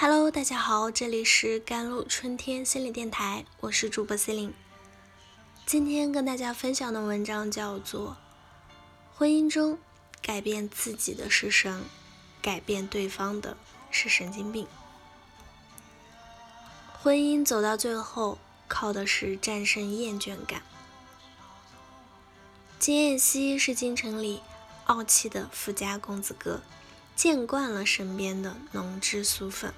Hello，大家好，这里是甘露春天心理电台，我是主播 C 琳。今天跟大家分享的文章叫做《婚姻中改变自己的是神，改变对方的是神经病》。婚姻走到最后，靠的是战胜厌倦感。金燕西是京城里傲气的富家公子哥，见惯了身边的浓脂俗粉。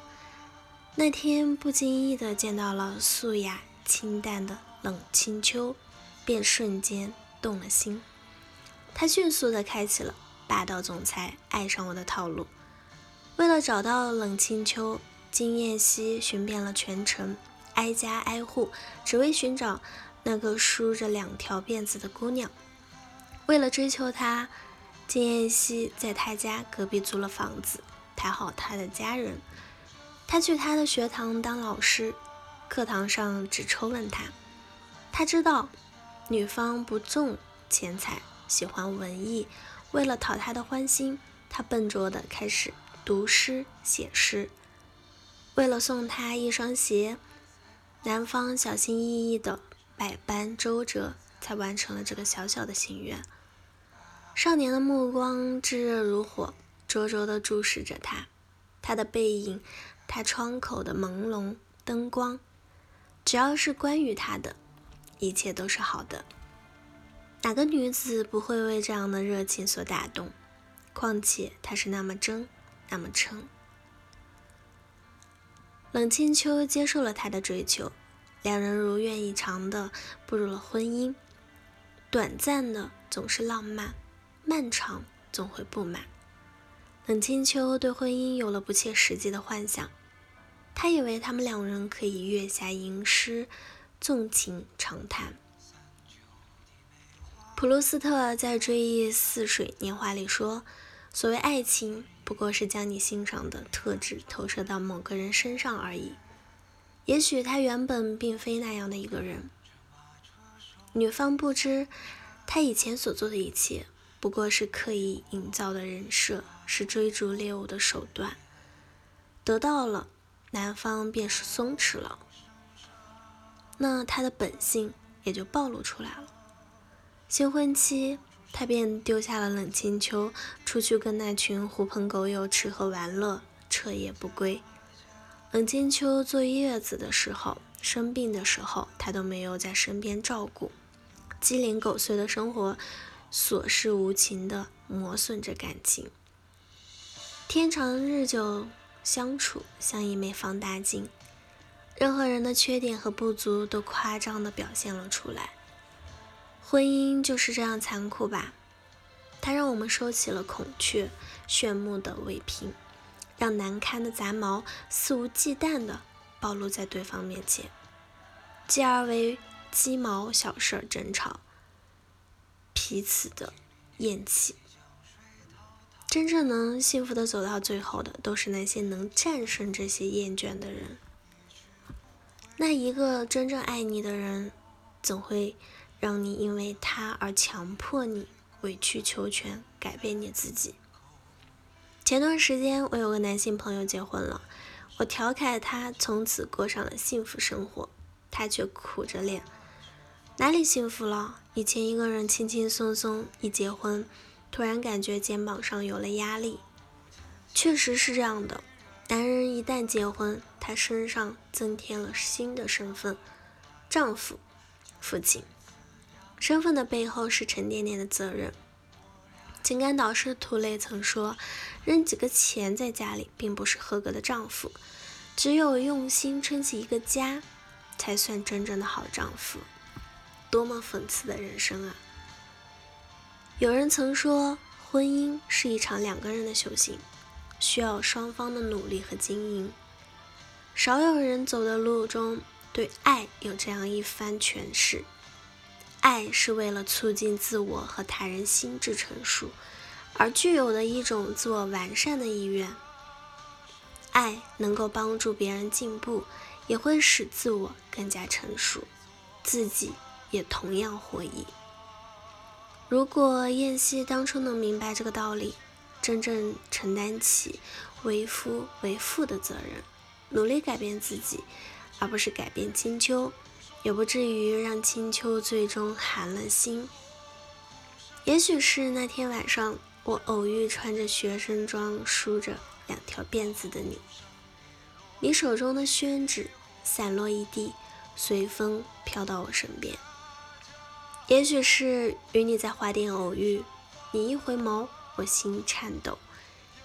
那天不经意的见到了素雅清淡的冷清秋，便瞬间动了心。他迅速的开启了霸道总裁爱上我的套路。为了找到冷清秋，金燕西寻遍了全城，挨家挨户，只为寻找那个梳着两条辫子的姑娘。为了追求她，金燕西在他家隔壁租了房子，讨好他的家人。他去他的学堂当老师，课堂上只抽问他。他知道女方不重钱财，喜欢文艺。为了讨她的欢心，他笨拙的开始读诗写诗。为了送她一双鞋，男方小心翼翼的百般周折，才完成了这个小小的心愿。少年的目光炙热如火，灼灼的注视着他，他的背影。他窗口的朦胧灯光，只要是关于他的，一切都是好的。哪个女子不会为这样的热情所打动？况且他是那么真，那么诚。冷清秋接受了他的追求，两人如愿以偿的步入了婚姻。短暂的总是浪漫，漫长总会不满。冷清秋对婚姻有了不切实际的幻想。他以为他们两人可以月下吟诗，纵情长谈。普鲁斯特在《追忆似水年华》里说：“所谓爱情，不过是将你欣赏的特质投射到某个人身上而已。也许他原本并非那样的一个人。女方不知，他以前所做的一切，不过是刻意营造的人设，是追逐猎物的手段。得到了。”男方便是松弛了，那他的本性也就暴露出来了。新婚期，他便丢下了冷清秋，出去跟那群狐朋狗友吃喝玩乐，彻夜不归。冷清秋坐月子的时候，生病的时候，他都没有在身边照顾。鸡零狗碎的生活，琐事无情的磨损着感情。天长日久。相处像一枚放大镜，任何人的缺点和不足都夸张地表现了出来。婚姻就是这样残酷吧？它让我们收起了孔雀炫目的尾屏，让难堪的杂毛肆无忌惮地暴露在对方面前，继而为鸡毛小事争吵，彼此的厌弃。真正能幸福的走到最后的，都是那些能战胜这些厌倦的人。那一个真正爱你的人，总会让你因为他而强迫你委曲求全，改变你自己。前段时间，我有个男性朋友结婚了，我调侃他从此过上了幸福生活，他却苦着脸，哪里幸福了？以前一个人轻轻松松，一结婚。突然感觉肩膀上有了压力，确实是这样的。男人一旦结婚，他身上增添了新的身份——丈夫、父亲。身份的背后是沉甸甸的责任。情感导师涂磊曾说：“扔几个钱在家里，并不是合格的丈夫，只有用心撑起一个家，才算真正的好丈夫。”多么讽刺的人生啊！有人曾说，婚姻是一场两个人的修行，需要双方的努力和经营。少有人走的路中，对爱有这样一番诠释：爱是为了促进自我和他人心智成熟，而具有的一种自我完善的意愿。爱能够帮助别人进步，也会使自我更加成熟，自己也同样获益。如果燕西当初能明白这个道理，真正承担起为夫为父的责任，努力改变自己，而不是改变青丘，也不至于让青丘最终寒了心。也许是那天晚上，我偶遇穿着学生装、梳着两条辫子的你，你手中的宣纸散落一地，随风飘到我身边。也许是与你在花店偶遇，你一回眸，我心颤抖。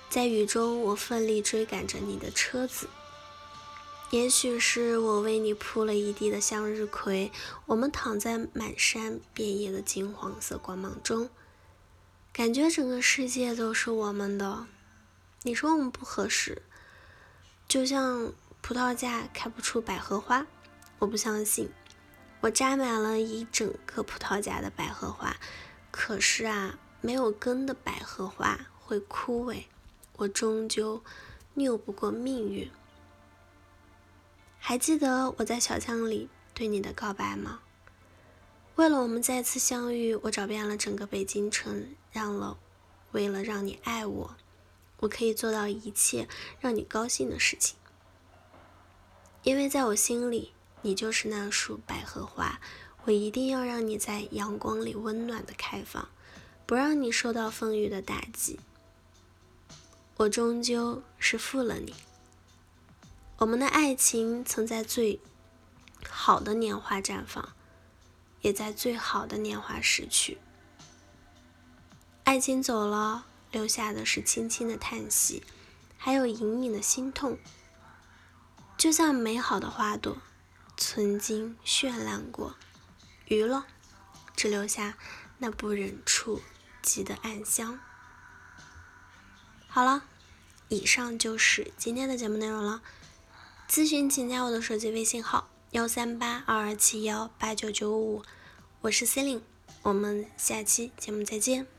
在雨中，我奋力追赶着你的车子。也许是我为你铺了一地的向日葵，我们躺在满山遍野的金黄色光芒中，感觉整个世界都是我们的。你说我们不合适，就像葡萄架开不出百合花，我不相信。我扎满了一整个葡萄架的百合花，可是啊，没有根的百合花会枯萎，我终究拗不过命运。还记得我在小巷里对你的告白吗？为了我们再次相遇，我找遍了整个北京城，让了，为了让你爱我，我可以做到一切让你高兴的事情，因为在我心里。你就是那束百合花，我一定要让你在阳光里温暖的开放，不让你受到风雨的打击。我终究是负了你。我们的爱情曾在最好的年华绽放，也在最好的年华逝去。爱情走了，留下的是轻轻的叹息，还有隐隐的心痛。就像美好的花朵。曾经绚烂过，余了，只留下那不忍触及的暗香。好了，以上就是今天的节目内容了。咨询请加我的手机微信号：幺三八二二七幺八九九五，我是 c e l i n e 我们下期节目再见。